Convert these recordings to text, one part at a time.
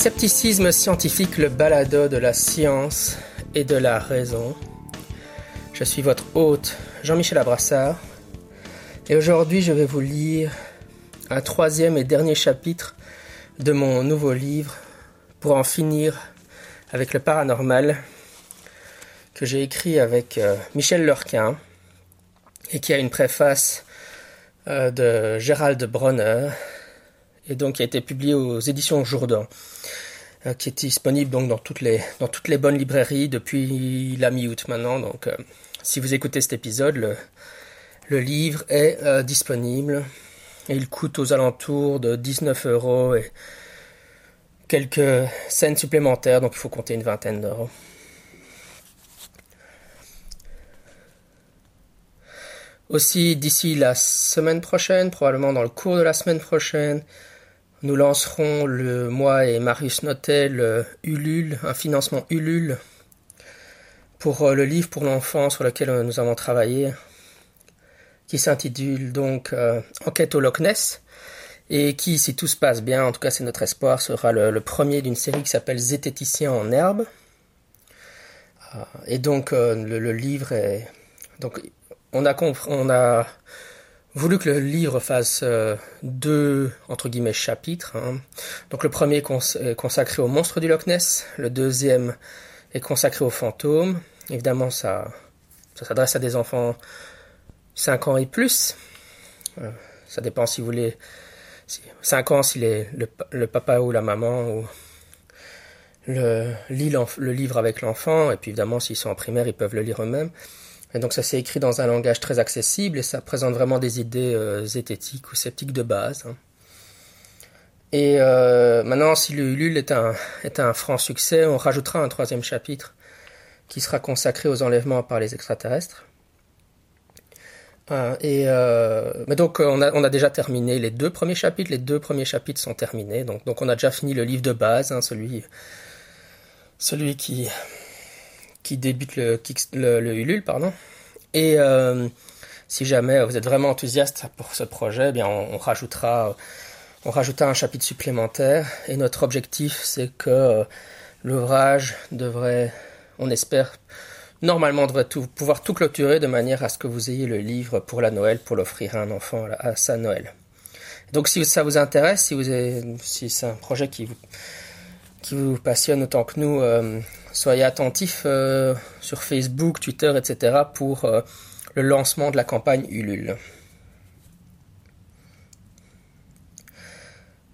Scepticisme scientifique, le balado de la science et de la raison. Je suis votre hôte, Jean-Michel Abrassard, et aujourd'hui je vais vous lire un troisième et dernier chapitre de mon nouveau livre pour en finir avec le paranormal que j'ai écrit avec euh, Michel Lurquin et qui a une préface euh, de Gérald Bronner et donc qui a été publié aux éditions Jourdan, euh, qui est disponible donc dans toutes les dans toutes les bonnes librairies depuis la mi-août maintenant. Donc, euh, si vous écoutez cet épisode, le, le livre est euh, disponible et il coûte aux alentours de 19 euros et quelques scènes supplémentaires, donc il faut compter une vingtaine d'euros. Aussi, d'ici la semaine prochaine, probablement dans le cours de la semaine prochaine, nous lancerons le moi et Marius Notel euh, Ulule, un financement Ulule pour euh, le livre pour l'enfant sur lequel euh, nous avons travaillé, qui s'intitule donc Enquête au Loch Ness et qui, si tout se passe bien, en tout cas c'est notre espoir, sera le, premier d'une série qui s'appelle Zététicien en herbe. Et donc le, le, livre est donc on a on a voulu que le livre fasse euh, deux entre guillemets chapitres. Hein. Donc le premier est consacré au monstre du Loch Ness, le deuxième est consacré aux fantômes. Évidemment, ça, ça s'adresse à des enfants 5 ans et plus. Euh, ça dépend si vous voulez. 5 ans si les, le, papa ou la maman ou le, lit le livre avec l'enfant, et puis évidemment s'ils sont en primaire, ils peuvent le lire eux-mêmes. Et donc ça s'est écrit dans un langage très accessible et ça présente vraiment des idées euh, zététiques ou sceptiques de base. Hein. Et euh, maintenant, si le Ulule est un, est un franc succès, on rajoutera un troisième chapitre qui sera consacré aux enlèvements par les extraterrestres. Euh, et euh, mais donc on a, on a déjà terminé les deux premiers chapitres. Les deux premiers chapitres sont terminés. Donc, donc on a déjà fini le livre de base, hein, celui, celui qui, qui débute le, le, Ulule, pardon. Et euh, si jamais vous êtes vraiment enthousiaste pour ce projet, eh bien on, rajoutera, on rajoutera un chapitre supplémentaire. Et notre objectif, c'est que euh, l'ouvrage devrait, on espère, normalement devrait pouvoir tout clôturer de manière à ce que vous ayez le livre pour la Noël, pour l'offrir à un enfant à sa Noël. Donc si ça vous intéresse, si, vous avez, si c'est un projet qui vous, qui vous passionne autant que nous, euh, soyez attentifs euh, sur Facebook, Twitter, etc. pour euh, le lancement de la campagne Ulule.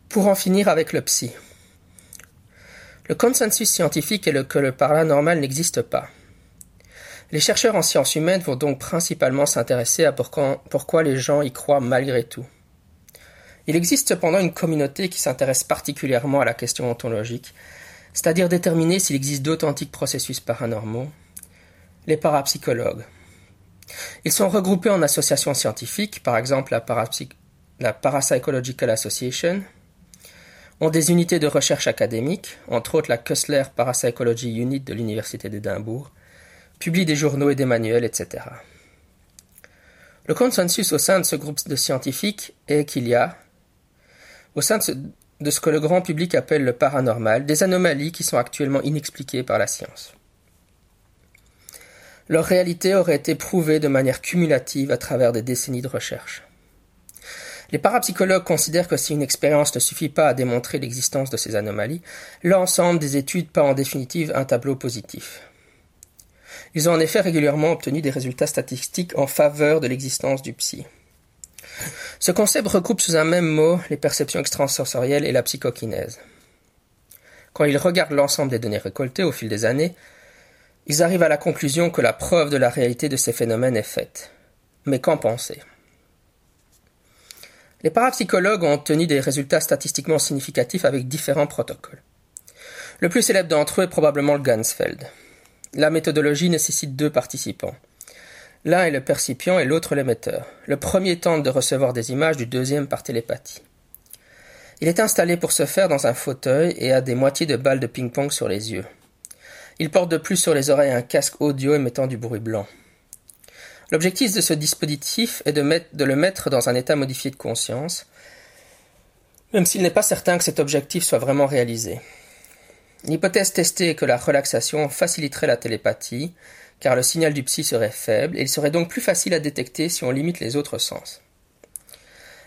Pour en finir avec le psy. Le consensus scientifique est le, que le paranormal n'existe pas. Les chercheurs en sciences humaines vont donc principalement s'intéresser à pourquoi, pourquoi les gens y croient malgré tout. Il existe cependant une communauté qui s'intéresse particulièrement à la question ontologique c'est-à-dire déterminer s'il existe d'authentiques processus paranormaux, les parapsychologues. Ils sont regroupés en associations scientifiques, par exemple la, Parapsychological Association, ont des unités de recherche académiques, entre autres la Kessler Parapsychology Unit de l'Université d'Édimbourg, publient des journaux et des manuels, etc. Le consensus au sein de ce groupe de scientifiques est qu'il y a, au sein de ce, que le grand public appelle le paranormal, des anomalies qui sont actuellement inexpliquées par la science. Leur réalité aurait été prouvée de manière cumulative à travers des décennies de recherche. Les parapsychologues considèrent que si une expérience ne suffit pas à démontrer l'existence de ces anomalies, l'ensemble des études pas en définitive un tableau positif. Ils ont en effet régulièrement obtenu des résultats statistiques en faveur de l'existence du psy. Ce concept regroupe sous un même mot les perceptions extrasensorielles et la psychokinèse. Quand ils regardent l'ensemble des données récoltées au fil des années, ils arrivent à la conclusion que la preuve de la réalité de ces phénomènes est faite. Mais qu'en penser? Les parapsychologues ont obtenu des résultats statistiquement significatifs avec différents protocoles. Le plus célèbre d'entre eux est probablement le Gansfeld. La méthodologie nécessite deux participants. L'un est le percipient et l'autre l'émetteur. Le premier tente de recevoir des images du deuxième par télépathie. Il est installé pour ce faire dans un fauteuil et a des moitiés de balles de ping-pong sur les yeux. Il porte de plus sur les oreilles un casque audio émettant du bruit blanc. L'objectif de ce dispositif est de, de, le mettre dans un état modifié de conscience, même s'il n'est pas certain que cet objectif soit vraiment réalisé. L'hypothèse testée est que la relaxation faciliterait la télépathie, car le signal du psy serait faible et il serait donc plus facile à détecter si on limite les autres sens.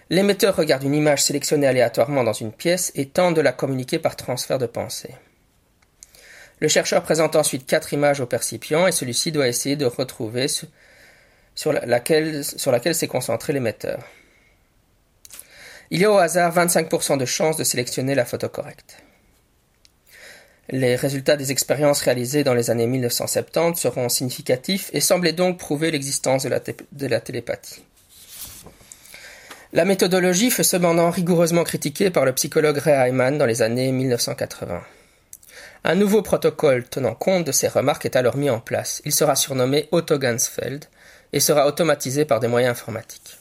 L'émetteur regarde une image sélectionnée aléatoirement dans une pièce et tente de la communiquer par transfert de pensée. Le chercheur présente ensuite quatre images au percipient et celui-ci doit essayer de retrouver sur laquelle, sur laquelle s'est concentré l'émetteur. Il y a au hasard 25% de chances de sélectionner la photo correcte. Les résultats des expériences réalisées dans les années 1970 seront significatifs et semblaient donc prouver l'existence de, la télépathie. La méthodologie fut cependant rigoureusement critiquée par le psychologue Ray Hyman dans les années 1980. Un nouveau protocole tenant compte de ces remarques est alors mis en place. Il sera surnommé Otto Gansfeld et sera automatisé par des moyens informatiques.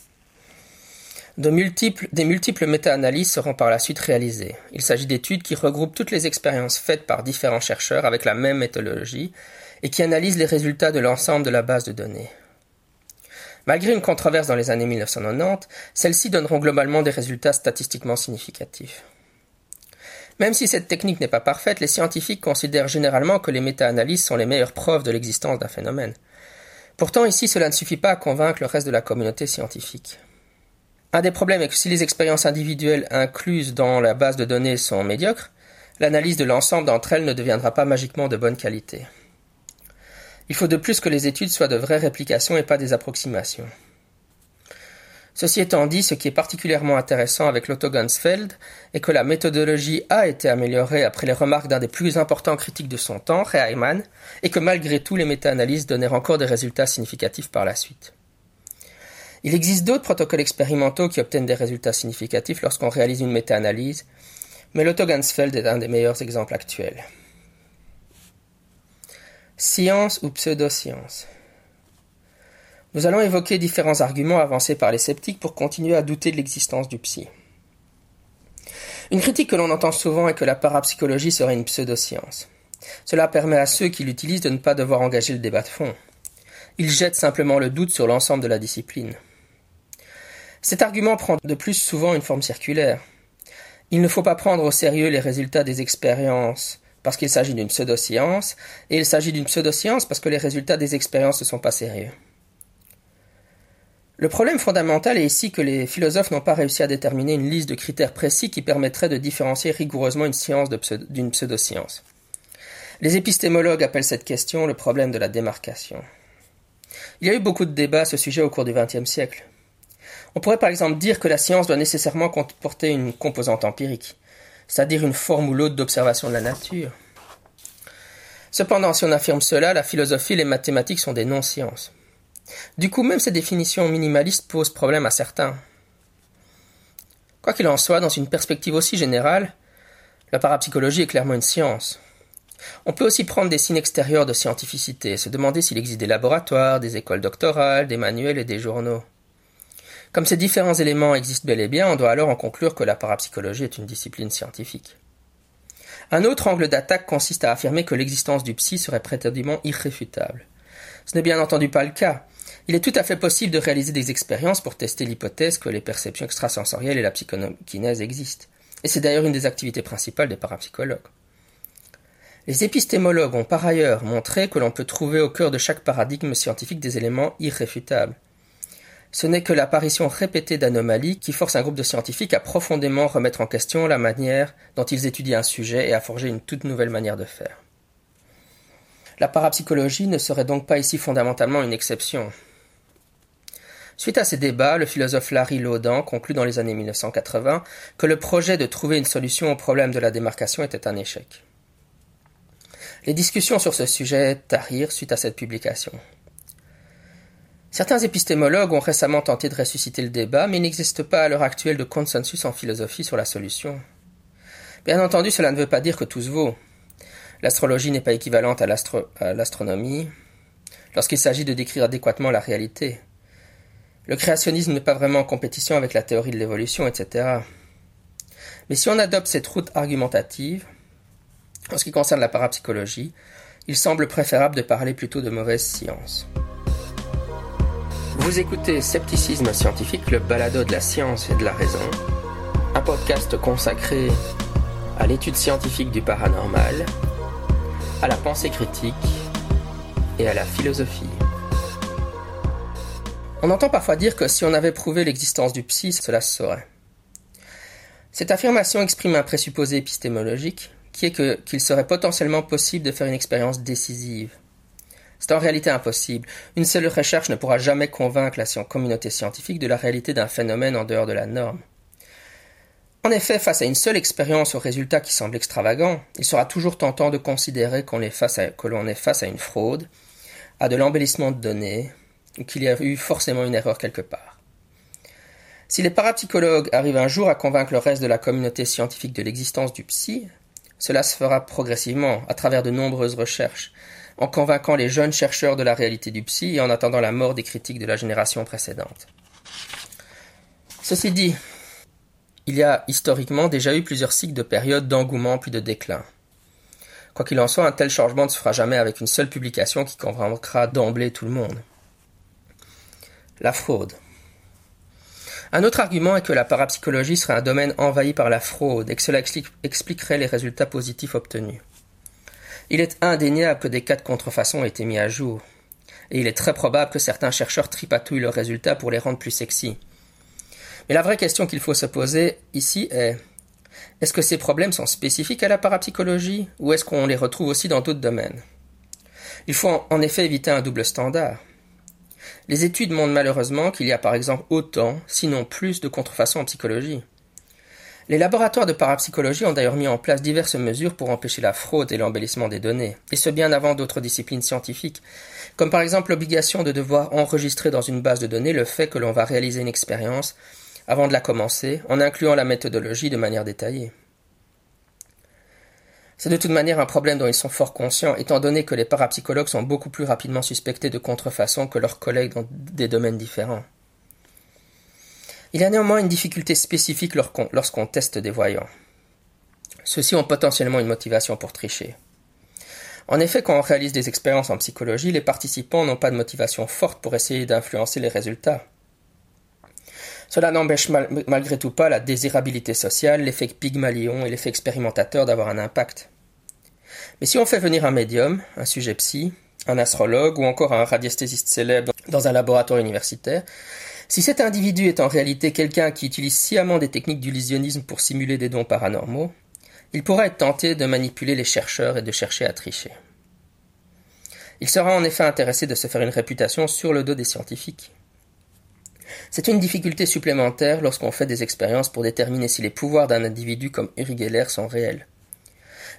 De multiples, des multiples méta-analyses seront par la suite réalisées. Il s'agit d'études qui regroupent toutes les expériences faites par différents chercheurs avec la même méthodologie et qui analysent les résultats de l'ensemble de la base de données. Malgré une controverse dans les années 1990, celles-ci donneront globalement des résultats statistiquement significatifs. Même si cette technique n'est pas parfaite, les scientifiques considèrent généralement que les méta-analyses sont les meilleures preuves de l'existence d'un phénomène. Pourtant, ici, cela ne suffit pas à convaincre le reste de la communauté scientifique. Un des problèmes est que si les expériences individuelles incluses dans la base de données sont médiocres, l'analyse de l'ensemble d'entre elles ne deviendra pas magiquement de bonne qualité. Il faut de plus que les études soient de vraies réplications et pas des approximations. Ceci étant dit, ce qui est particulièrement intéressant avec l'Otto Gansfeld est que la méthodologie a été améliorée après les remarques d'un des plus importants critiques de son temps, Reimann, et que malgré tout les méta-analyses donnèrent encore des résultats significatifs par la suite. Il existe d'autres protocoles expérimentaux qui obtiennent des résultats significatifs lorsqu'on réalise une méta-analyse, mais l'Otto Gansfeld est un des meilleurs exemples actuels. Science ou pseudoscience? Nous allons évoquer différents arguments avancés par les sceptiques pour continuer à douter de l'existence du psy. Une critique que l'on entend souvent est que la parapsychologie serait une pseudoscience. Cela permet à ceux qui l'utilisent de ne pas devoir engager le débat de fond. Ils jettent simplement le doute sur l'ensemble de la discipline. Cet argument prend de plus souvent une forme circulaire. Il ne faut pas prendre au sérieux les résultats des expériences parce qu'il s'agit d'une pseudoscience, et il s'agit d'une pseudoscience parce que les résultats des expériences ne sont pas sérieux. Le problème fondamental est ici que les philosophes n'ont pas réussi à déterminer une liste de critères précis qui permettrait de différencier rigoureusement une science d'une pseudoscience. Les épistémologues appellent cette question le problème de la démarcation. Il y a eu beaucoup de débats à ce sujet au cours du XXe siècle. On pourrait par exemple dire que la science doit nécessairement comporter une composante empirique c'est-à-dire une forme ou l'autre d'observation de la nature. Cependant, si on affirme cela, la philosophie et les mathématiques sont des non-sciences. Du coup, même ces définitions minimalistes posent problème à certains. Quoi qu'il en soit, dans une perspective aussi générale, la parapsychologie est clairement une science. On peut aussi prendre des signes extérieurs de scientificité, se demander s'il existe des laboratoires, des écoles doctorales, des manuels et des journaux. Comme ces différents éléments existent bel et bien, on doit alors en conclure que la parapsychologie est une discipline scientifique. Un autre angle d'attaque consiste à affirmer que l'existence du psy serait prétendument irréfutable. Ce n'est bien entendu pas le cas. Il est tout à fait possible de réaliser des expériences pour tester l'hypothèse que les perceptions extrasensorielles et la psychokinèse existent. Et c'est d'ailleurs une des activités principales des parapsychologues. Les épistémologues ont par ailleurs montré que l'on peut trouver au cœur de chaque paradigme scientifique des éléments irréfutables. Ce n'est que l'apparition répétée d'anomalies qui force un groupe de scientifiques à profondément remettre en question la manière dont ils étudient un sujet et à forger une toute nouvelle manière de faire. La parapsychologie ne serait donc pas ici fondamentalement une exception. Suite à ces débats, le philosophe Larry Laudan conclut dans les années 1980 que le projet de trouver une solution au problème de la démarcation était un échec. Les discussions sur ce sujet tarirent suite à cette publication. Certains épistémologues ont récemment tenté de ressusciter le débat, mais il n'existe pas à l'heure actuelle de consensus en philosophie sur la solution. Bien entendu, cela ne veut pas dire que tout se vaut. L'astrologie n'est pas équivalente à l'astronomie lorsqu'il s'agit de décrire adéquatement la réalité. Le créationnisme n'est pas vraiment en compétition avec la théorie de l'évolution, etc. Mais si on adopte cette route argumentative, en ce qui concerne la parapsychologie, il semble préférable de parler plutôt de mauvaise science. Vous écoutez Scepticisme scientifique, le balado de la science et de la raison, un podcast consacré à l'étude scientifique du paranormal à la pensée critique et à la philosophie. On entend parfois dire que si on avait prouvé l'existence du psy, cela se saurait. Cette affirmation exprime un présupposé épistémologique qui est qu'il serait potentiellement possible de faire une expérience décisive. C'est en réalité impossible. Une seule recherche ne pourra jamais convaincre la communauté scientifique de la réalité d'un phénomène en dehors de la norme. En effet, face à une seule expérience aux résultats qui semblent extravagants, il sera toujours tentant de considérer que l'on est face à une fraude, à de l'embellissement de données, ou qu'il y a eu forcément une erreur quelque part. Si les parapsychologues arrivent un jour à convaincre le reste de la communauté scientifique de l'existence du psy, cela se fera progressivement, à travers de nombreuses recherches, en convainquant les jeunes chercheurs de la réalité du psy et en attendant la mort des critiques de la génération précédente. Ceci dit, il y a historiquement déjà eu plusieurs cycles de périodes d'engouement puis de déclin. Quoi qu'il en soit, un tel changement ne se fera jamais avec une seule publication qui convaincra d'emblée tout le monde. La fraude. Un autre argument est que la parapsychologie serait un domaine envahi par la fraude et que cela expliquerait les résultats positifs obtenus. Il est indéniable que des cas de contrefaçon aient été mis à jour, et il est très probable que certains chercheurs tripatouillent leurs résultats pour les rendre plus sexy. Mais la vraie question qu'il faut se poser ici est est-ce que ces problèmes sont spécifiques à la parapsychologie ou est-ce qu'on les retrouve aussi dans d'autres domaines? Il faut en effet éviter un double standard. Les études montrent malheureusement qu'il y a par exemple autant, sinon plus, de contrefaçons en psychologie. Les laboratoires de parapsychologie ont d'ailleurs mis en place diverses mesures pour empêcher la fraude et l'embellissement des données, et ce bien avant d'autres disciplines scientifiques, comme par exemple l'obligation de devoir enregistrer dans une base de données le fait que l'on va réaliser une expérience avant de la commencer, en incluant la méthodologie de manière détaillée. C'est de toute manière un problème dont ils sont fort conscients, étant donné que les parapsychologues sont beaucoup plus rapidement suspectés de contrefaçon que leurs collègues dans des domaines différents. Il y a néanmoins une difficulté spécifique lorsqu'on teste des voyants. Ceux-ci ont potentiellement une motivation pour tricher. En effet, quand on réalise des expériences en psychologie, les participants n'ont pas de motivation forte pour essayer d'influencer les résultats. Cela n'empêche malgré tout pas la désirabilité sociale, l'effet Pygmalion et l'effet expérimentateur d'avoir un impact. Mais si on fait venir un médium, un sujet psy, un astrologue ou encore un radiesthésiste célèbre dans un laboratoire universitaire, si cet individu est en réalité quelqu'un qui utilise sciemment des techniques d'illusionnisme pour simuler des dons paranormaux, il pourra être tenté de manipuler les chercheurs et de chercher à tricher. Il sera en effet intéressé de se faire une réputation sur le dos des scientifiques. C'est une difficulté supplémentaire lorsqu'on fait des expériences pour déterminer si les pouvoirs d'un individu comme Uri Geller sont réels.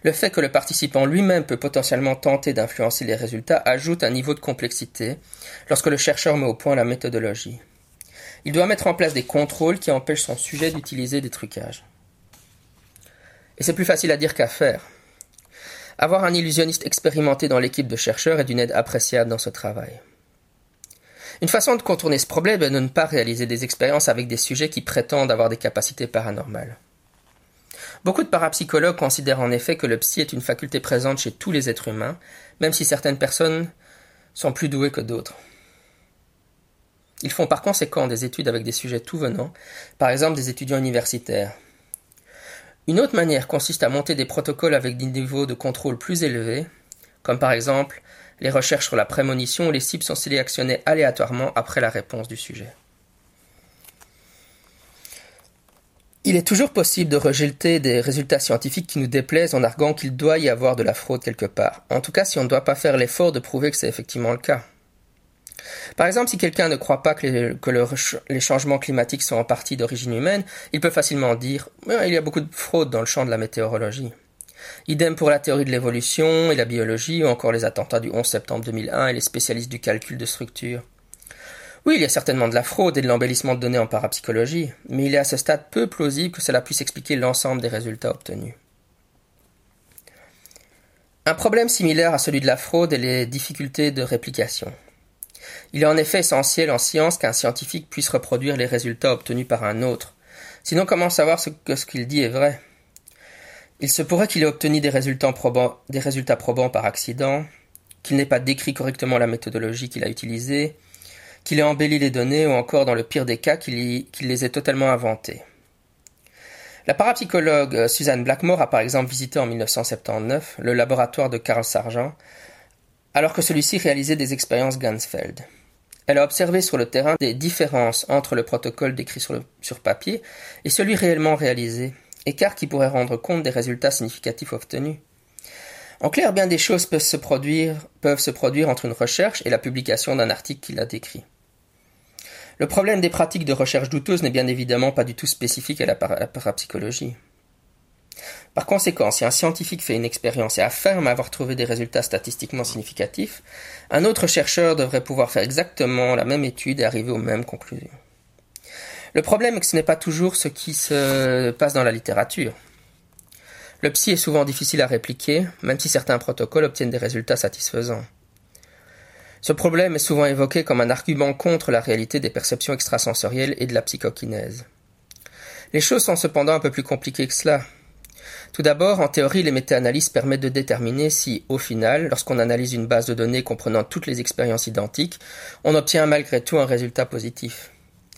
Le fait que le participant lui-même peut potentiellement tenter d'influencer les résultats ajoute un niveau de complexité lorsque le chercheur met au point la méthodologie. Il doit mettre en place des contrôles qui empêchent son sujet d'utiliser des trucages. Et c'est plus facile à dire qu'à faire. Avoir un illusionniste expérimenté dans l'équipe de chercheurs est d'une aide appréciable dans ce travail. Une façon de contourner ce problème est de ne pas réaliser des expériences avec des sujets qui prétendent avoir des capacités paranormales. Beaucoup de parapsychologues considèrent en effet que le psy est une faculté présente chez tous les êtres humains, même si certaines personnes sont plus douées que d'autres. Ils font par conséquent des études avec des sujets tout venants, par exemple des étudiants universitaires. Une autre manière consiste à monter des protocoles avec des niveaux de contrôle plus élevés, comme par exemple les recherches sur la prémonition où les cibles sont sélectionnées aléatoirement après la réponse du sujet. Il est toujours possible de rejeter des résultats scientifiques qui nous déplaisent en arguant qu'il doit y avoir de la fraude quelque part. En tout cas, si on ne doit pas faire l'effort de prouver que c'est effectivement le cas. Par exemple, si quelqu'un ne croit pas que, les, changements climatiques sont en partie d'origine humaine, il peut facilement dire il y a beaucoup de fraude dans le champ de la météorologie. Idem pour la théorie de l'évolution et la biologie, ou encore les attentats du 11 septembre 2001 et les spécialistes du calcul de structure. Oui, il y a certainement de la fraude et de l'embellissement de données en parapsychologie, mais il est à ce stade peu plausible que cela puisse expliquer l'ensemble des résultats obtenus. Un problème similaire à celui de la fraude est les difficultés de réplication. Il est en effet essentiel en science qu'un scientifique puisse reproduire les résultats obtenus par un autre. Sinon, comment savoir ce que ce qu'il dit est vrai? Il se pourrait qu'il ait obtenu des résultats probants, par accident, qu'il n'ait pas décrit correctement la méthodologie qu'il a utilisée, qu'il ait embelli les données ou encore, dans le pire des cas, qu'il les ait totalement inventées. La parapsychologue Suzanne Blackmore a par exemple visité en 1979 le laboratoire de Carl Sargent alors que celui-ci réalisait des expériences Gansfeld. Elle a observé sur le terrain des différences entre le protocole décrit sur, papier et celui réellement réalisé, écart qui pourrait rendre compte des résultats significatifs obtenus. En clair, bien des choses peuvent se produire, peuvent se produire entre une recherche et la publication d'un article qui la décrit. Le problème des pratiques de recherche douteuses n'est bien évidemment pas du tout spécifique à la, parapsychologie. Par conséquent, si un scientifique fait une expérience et affirme avoir trouvé des résultats statistiquement significatifs, un autre chercheur devrait pouvoir faire exactement la même étude et arriver aux mêmes conclusions. Le problème est que ce n'est pas toujours ce qui se passe dans la littérature. Le psy est souvent difficile à répliquer, même si certains protocoles obtiennent des résultats satisfaisants. Ce problème est souvent évoqué comme un argument contre la réalité des perceptions extrasensorielles et de la psychokinèse. Les choses sont cependant un peu plus compliquées que cela. Tout d'abord, en théorie, les méta-analyses permettent de déterminer si, au final, lorsqu'on analyse une base de données comprenant toutes les expériences identiques, on obtient malgré tout un résultat positif.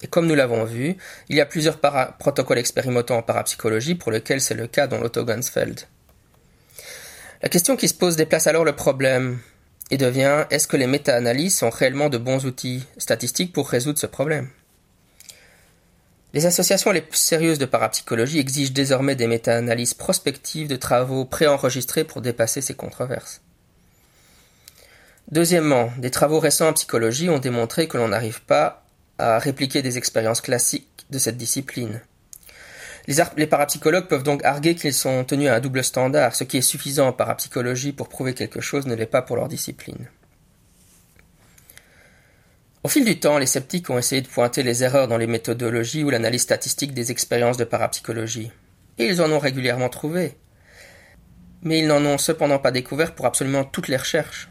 Et comme nous l'avons vu, il y a plusieurs protocoles expérimentaux en parapsychologie pour lesquels c'est le cas dans l'Otto-Gansfeld. La question qui se pose déplace alors le problème et devient est-ce que les méta-analyses sont réellement de bons outils statistiques pour résoudre ce problème? Les associations les plus sérieuses de parapsychologie exigent désormais des méta-analyses prospectives de travaux préenregistrés pour dépasser ces controverses. Deuxièmement, des travaux récents en psychologie ont démontré que l'on n'arrive pas à répliquer des expériences classiques de cette discipline. Les, parapsychologues peuvent donc arguer qu'ils sont tenus à un double standard. Ce qui est suffisant en parapsychologie pour prouver quelque chose ne l'est pas pour leur discipline. Au fil du temps, les sceptiques ont essayé de pointer les erreurs dans les méthodologies ou l'analyse statistique des expériences de parapsychologie. Et ils en ont régulièrement trouvé. Mais ils n'en ont cependant pas découvert pour absolument toutes les recherches.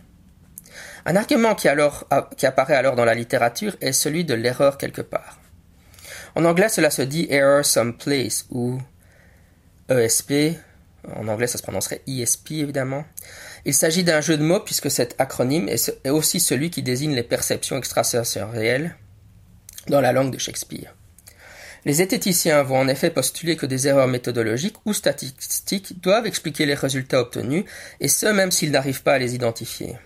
Un argument qui, apparaît alors dans la littérature est celui de l'erreur quelque part. En anglais, cela se dit error someplace ou ESP. En anglais, ça se prononcerait ESP évidemment. Il s'agit d'un jeu de mots puisque cet acronyme est aussi celui qui désigne les perceptions extrasensorielles dans la langue de Shakespeare. Les zététiciens vont en effet postuler que des erreurs méthodologiques ou statistiques doivent expliquer les résultats obtenus, et ce même s'ils n'arrivent pas à les identifier.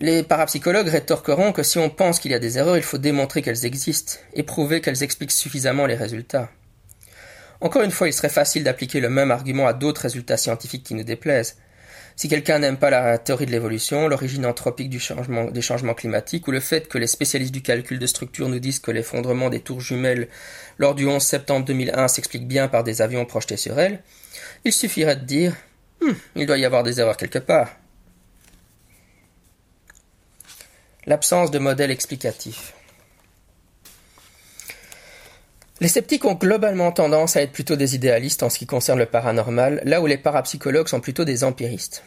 Les parapsychologues rétorqueront que si on pense qu'il y a des erreurs, il faut démontrer qu'elles existent et prouver qu'elles expliquent suffisamment les résultats. Encore une fois, il serait facile d'appliquer le même argument à d'autres résultats scientifiques qui nous déplaisent. Si quelqu'un n'aime pas la théorie de l'évolution, l'origine anthropique du changement, des changements climatiques ou le fait que les spécialistes du calcul de structure nous disent que l'effondrement des tours jumelles lors du 11 septembre 2001 s'explique bien par des avions projetés sur elles, il suffirait de dire hum, il doit y avoir des erreurs quelque part. L'absence de modèle explicatif. Les sceptiques ont globalement tendance à être plutôt des idéalistes en ce qui concerne le paranormal, là où les parapsychologues sont plutôt des empiristes.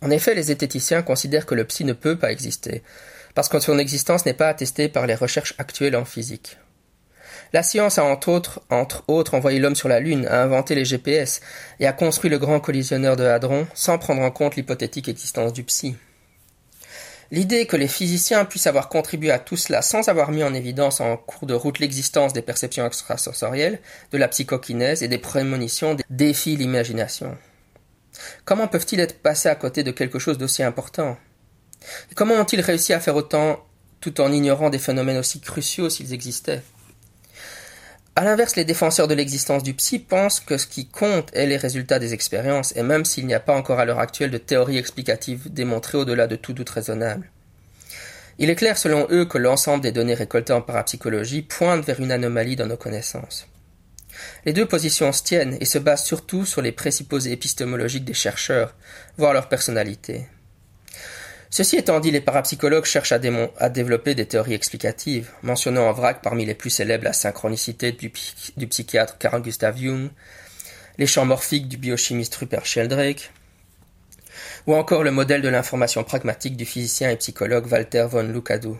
En effet, les zététiciens considèrent que le psy ne peut pas exister, parce que son existence n'est pas attestée par les recherches actuelles en physique. La science a entre autres, entre autres envoyé l'homme sur la Lune, a inventé les GPS et a construit le grand collisionneur de Hadron sans prendre en compte l'hypothétique existence du psy. L'idée que les physiciens puissent avoir contribué à tout cela sans avoir mis en évidence en cours de route l'existence des perceptions extrasensorielles, de la psychokinèse et des prémonitions défie l'imagination. Comment peuvent-ils être passés à côté de quelque chose d'aussi important? Comment ont-ils réussi à faire autant tout en ignorant des phénomènes aussi cruciaux s'ils existaient? À l'inverse, les défenseurs de l'existence du psy pensent que ce qui compte est les résultats des expériences, et même s'il n'y a pas encore à l'heure actuelle de théorie explicative démontrée au-delà de tout doute raisonnable. Il est clair selon eux que l'ensemble des données récoltées en parapsychologie pointent vers une anomalie dans nos connaissances. Les deux positions se tiennent et se basent surtout sur les présupposés épistémologiques des chercheurs, voire leur personnalité. Ceci étant dit, les parapsychologues cherchent à, développer des théories explicatives, mentionnant en vrac parmi les plus célèbres la synchronicité du, psychiatre Carl Gustav Jung, les champs morphiques du biochimiste Rupert Sheldrake, ou encore le modèle de l'information pragmatique du physicien et psychologue Walter von Lukadou.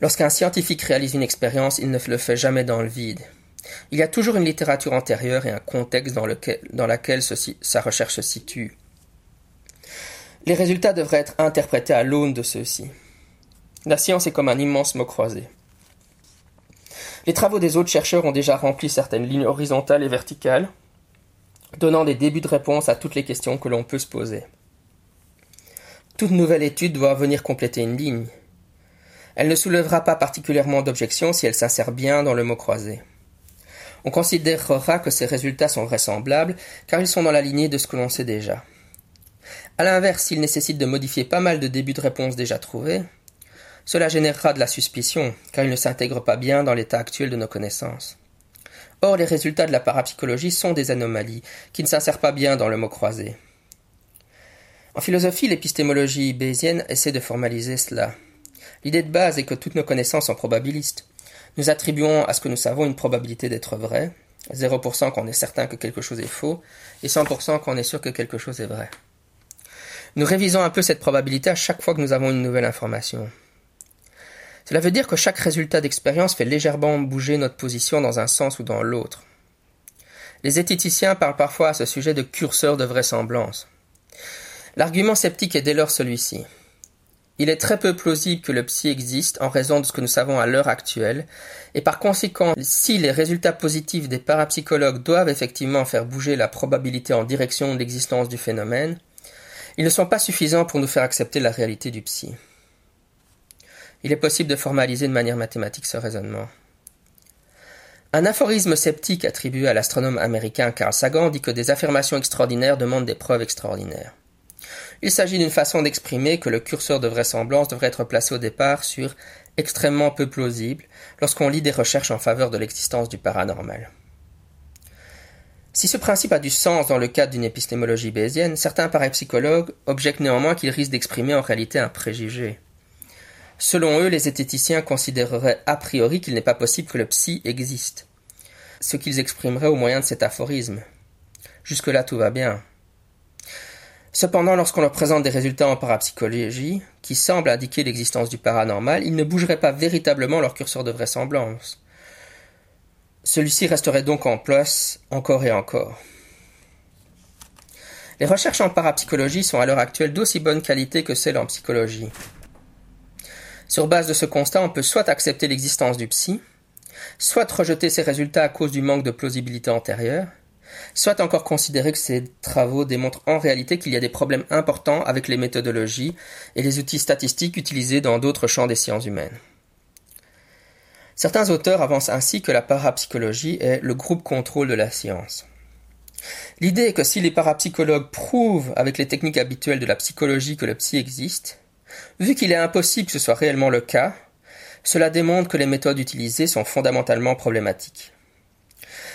Lorsqu'un scientifique réalise une expérience, il ne le fait jamais dans le vide. Il y a toujours une littérature antérieure et un contexte dans, lequel, dans laquelle sa recherche se situe. Les résultats devraient être interprétés à l'aune de ceux-ci. La science est comme un immense mot croisé. Les travaux des autres chercheurs ont déjà rempli certaines lignes horizontales et verticales, donnant des débuts de réponse à toutes les questions que l'on peut se poser. Toute nouvelle étude doit venir compléter une ligne. Elle ne soulèvera pas particulièrement d'objections si elle s'insère bien dans le mot croisé. On considérera que ces résultats sont vraisemblables car ils sont dans la lignée de ce que l'on sait déjà. À l'inverse, s'ils nécessitent de modifier pas mal de débuts de réponse déjà trouvés, cela générera de la suspicion, car ils ne s'intègrent pas bien dans l'état actuel de nos connaissances. Or, les résultats de la parapsychologie sont des anomalies, qui ne s'insèrent pas bien dans le mot croisé. En philosophie, l'épistémologie bayésienne essaie de formaliser cela. L'idée de base est que toutes nos connaissances sont probabilistes. Nous attribuons à ce que nous savons une probabilité d'être vrai, 0% qu'on est certain que quelque chose est faux, et 100% qu'on est sûr que quelque chose est vrai. Nous révisons un peu cette probabilité à chaque fois que nous avons une nouvelle information. Cela veut dire que chaque résultat d'expérience fait légèrement bouger notre position dans un sens ou dans l'autre. Les zététiciens parlent parfois à ce sujet de curseur de vraisemblance. L'argument sceptique est dès lors celui-ci. Il est très peu plausible que le psy existe en raison de ce que nous savons à l'heure actuelle, et par conséquent, si les résultats positifs des parapsychologues doivent effectivement faire bouger la probabilité en direction de l'existence du phénomène, ils ne sont pas suffisants pour nous faire accepter la réalité du psy. Il est possible de formaliser de manière mathématique ce raisonnement. Un aphorisme sceptique attribué à l'astronome américain Carl Sagan dit que des affirmations extraordinaires demandent des preuves extraordinaires. Il s'agit d'une façon d'exprimer que le curseur de vraisemblance devrait être placé au départ sur extrêmement peu plausible lorsqu'on lit des recherches en faveur de l'existence du paranormal. Si ce principe a du sens dans le cadre d'une épistémologie bayésienne, certains parapsychologues objectent néanmoins qu'il risque d'exprimer en réalité un préjugé. Selon eux, les zététiciens considéreraient a priori qu'il n'est pas possible que le psy existe, ce qu'ils exprimeraient au moyen de cet aphorisme. Jusque-là, tout va bien. Cependant, lorsqu'on leur présente des résultats en parapsychologie qui semblent indiquer l'existence du paranormal, ils ne bougeraient pas véritablement leur curseur de vraisemblance. Celui-ci resterait donc en place encore et encore. Les recherches en parapsychologie sont à l'heure actuelle d'aussi bonne qualité que celles en psychologie. Sur base de ce constat, on peut soit accepter l'existence du psy, soit rejeter ses résultats à cause du manque de plausibilité antérieure, soit encore considérer que ces travaux démontrent en réalité qu'il y a des problèmes importants avec les méthodologies et les outils statistiques utilisés dans d'autres champs des sciences humaines. Certains auteurs avancent ainsi que la parapsychologie est le groupe contrôle de la science. L'idée est que si les parapsychologues prouvent avec les techniques habituelles de la psychologie que le psy existe, vu qu'il est impossible que ce soit réellement le cas, cela démontre que les méthodes utilisées sont fondamentalement problématiques.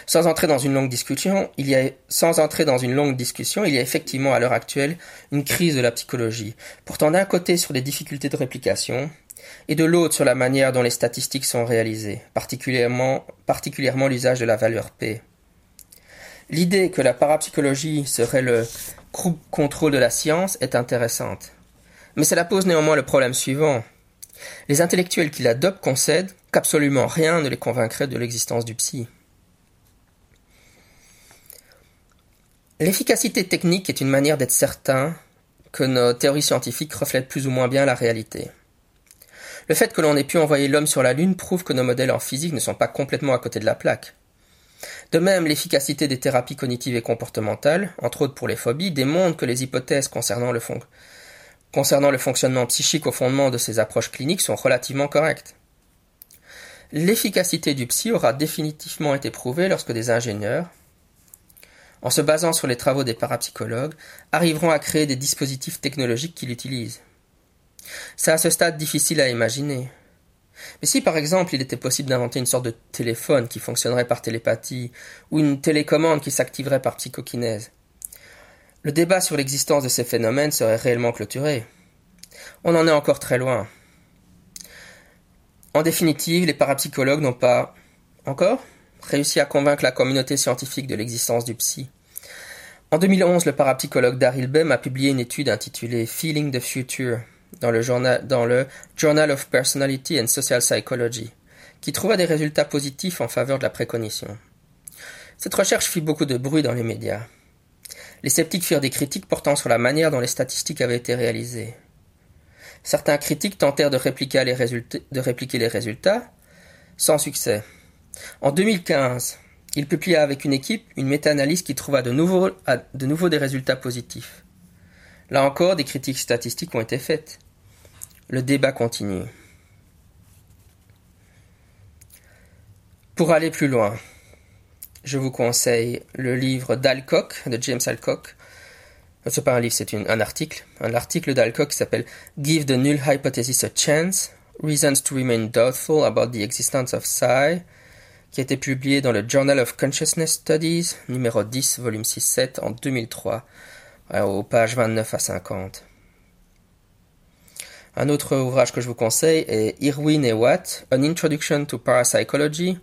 Sans entrer dans une longue discussion, il y a, effectivement à l'heure actuelle une crise de la psychologie, pourtant d'un côté sur des difficultés de réplication, et de l'autre sur la manière dont les statistiques sont réalisées, particulièrement, l'usage de la valeur P. L'idée que la parapsychologie serait le contrôle de la science est intéressante. Mais cela pose néanmoins le problème suivant. Les intellectuels qui l'adoptent concèdent qu'absolument rien ne les convaincrait de l'existence du psy. L'efficacité technique est une manière d'être certain que nos théories scientifiques reflètent plus ou moins bien la réalité. Le fait que l'on ait pu envoyer l'homme sur la Lune prouve que nos modèles en physique ne sont pas complètement à côté de la plaque. De même, l'efficacité des thérapies cognitives et comportementales, entre autres pour les phobies, démontre que les hypothèses concernant le, fonctionnement psychique au fondement de ces approches cliniques sont relativement correctes. L'efficacité du psy aura définitivement été prouvée lorsque des ingénieurs, en se basant sur les travaux des parapsychologues, arriveront à créer des dispositifs technologiques qui l'utilisent. C'est à ce stade difficile à imaginer. Mais si par exemple il était possible d'inventer une sorte de téléphone qui fonctionnerait par télépathie, ou une télécommande qui s'activerait par psychokinèse, le débat sur l'existence de ces phénomènes serait réellement clôturé. On en est encore très loin. En définitive, les parapsychologues n'ont pas encore réussi à convaincre la communauté scientifique de l'existence du psy. En 2011, le parapsychologue Daryl Bem a publié une étude intitulée Feeling the Future dans le, journal, dans le Journal of Personality and Social Psychology, qui trouva des résultats positifs en faveur de la précognition. Cette recherche fit beaucoup de bruit dans les médias. Les sceptiques firent des critiques portant sur la manière dont les statistiques avaient été réalisées. Certains critiques tentèrent de répliquer les résultats, sans succès. En 2015, il publia avec une équipe une méta-analyse qui trouva de nouveau, de nouveau des résultats positifs. Là encore, des critiques statistiques ont été faites. Le débat continue. Pour aller plus loin, je vous conseille le livre d'Alcock, de James Alcock. C'est pas un livre, c'est un article. Un article d'Alcock qui s'appelle Give the Null Hypothesis a Chance, Reasons to Remain Doubtful About the Existence of Psi, qui a été publié dans le Journal of Consciousness Studies, numéro 10, volume 6-7, en 2003, aux pages 29 à 50. Un autre ouvrage que je vous conseille est Irwin et Watt, An Introduction to Parapsychology,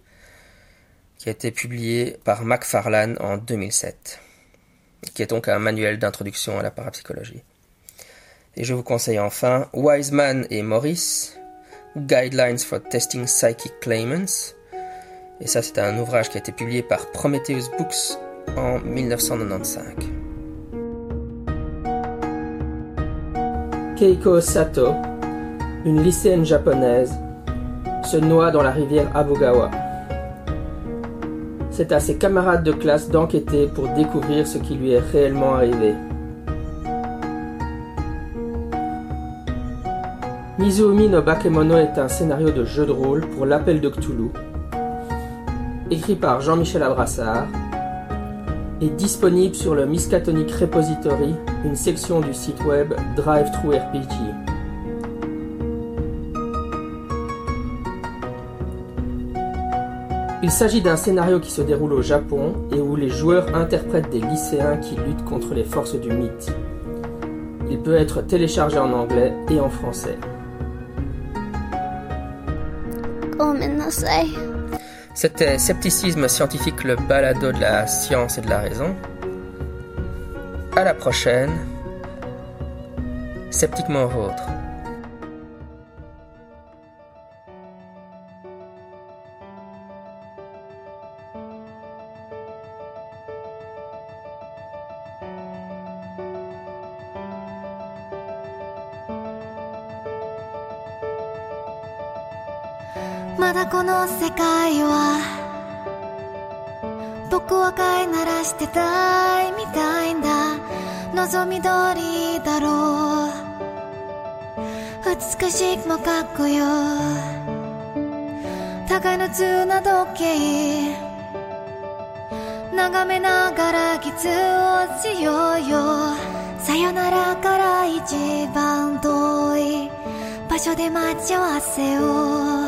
qui a été publié par McFarlane en 2007, qui est donc un manuel d'introduction à la parapsychologie. Et je vous conseille enfin Wiseman et Morris, Guidelines for Testing Psychic Claimants. Et ça, c'est un ouvrage qui a été publié par Prometheus Books en 1995. Keiko Sato, une lycéenne japonaise, se noie dans la rivière Abogawa. C'est à ses camarades de classe d'enquêter pour découvrir ce qui lui est réellement arrivé. Mizumi no Bakemono est un scénario de jeu de rôle pour l'appel de Cthulhu, écrit par Jean-Michel Abrassard, est disponible sur le Miskatonic Repository, une section du site web Drive Through RPG. Il s'agit d'un scénario qui se déroule au Japon et où les joueurs interprètent des lycéens qui luttent contre les forces du mythe. Il peut être téléchargé en anglais et en français. C'était Scepticisme scientifique, le balado de la science et de la raison. À la prochaine. Sceptiquement vôtre. 僕は飼いならしてたいみたいんだ。望み通りだろう。美しくもかっこよ互いのな時計。眺めながらキスをしようよ。さよならから一番遠い場所で待ち合わせを。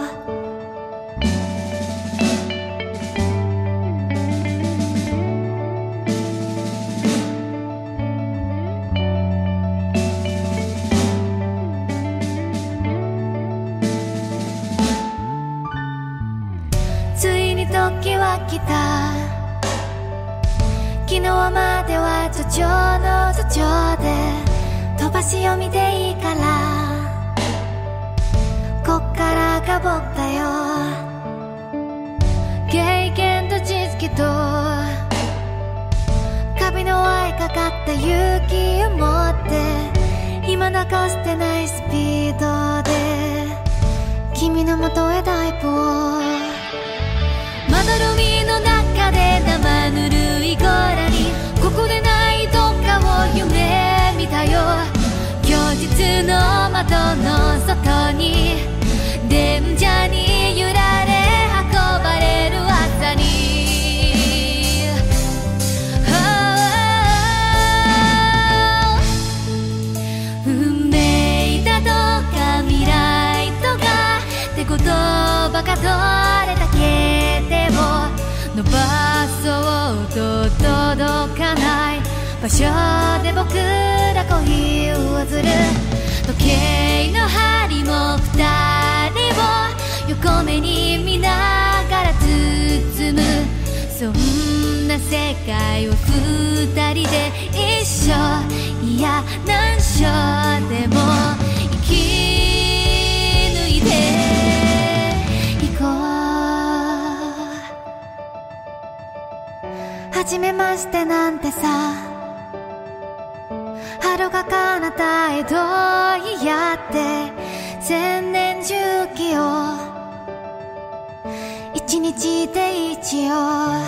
で飛ばし読みでいいから。こっからが僕だよ。経験と知識と。カビの愛かかった勇気を持って。今泣かせてないスピードで。君のもとへダイブを。まどろみの中で生ぬるいゴラに。ここでないどっかを夢見たよ。今日の窓の外に電車に揺られ運ばれる朝に。運命だとか未来とかって言葉が取れた伸ばそうと届かない。場所で僕ら恋をずる時計の針も二人を横目に見ながら包むそんな世界を二人で一緒。いや何章でも。生き抜いていこう。初めましてなんてさ。が彼方へどうやって千年重機を一日日で一応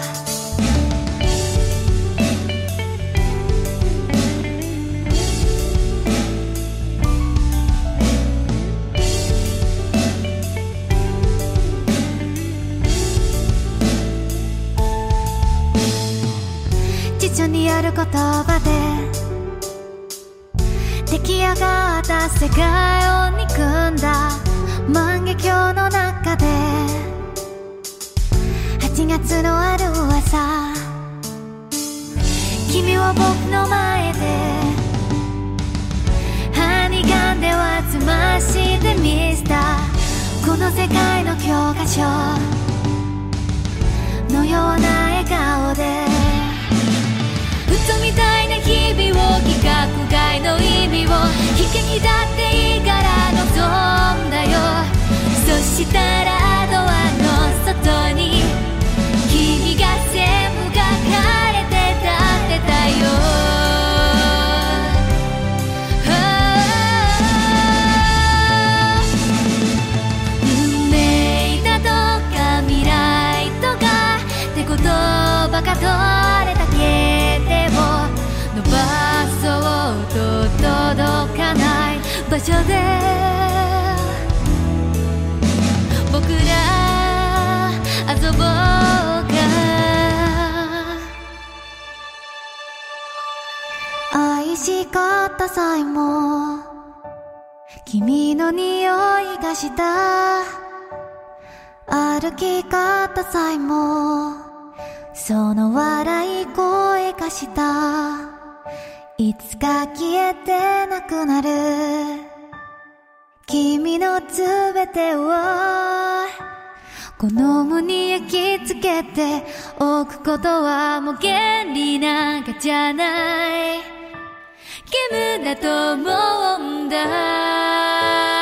辞書にある言葉で出来上がった世界を憎んだ。万華鏡の中で。8月のある朝。君は僕の前で。ハニガンではつまして見せた。この世界の教科書。を悲劇だって 所で僕ら遊ぼうか。愛しかった際も君の匂いがした。歩き方さえもその笑い声がした。いつか消えてなくなる。君のすべてをこの胸に焼き付けておくことはもう原理なんかじゃない。義務だと思うんだ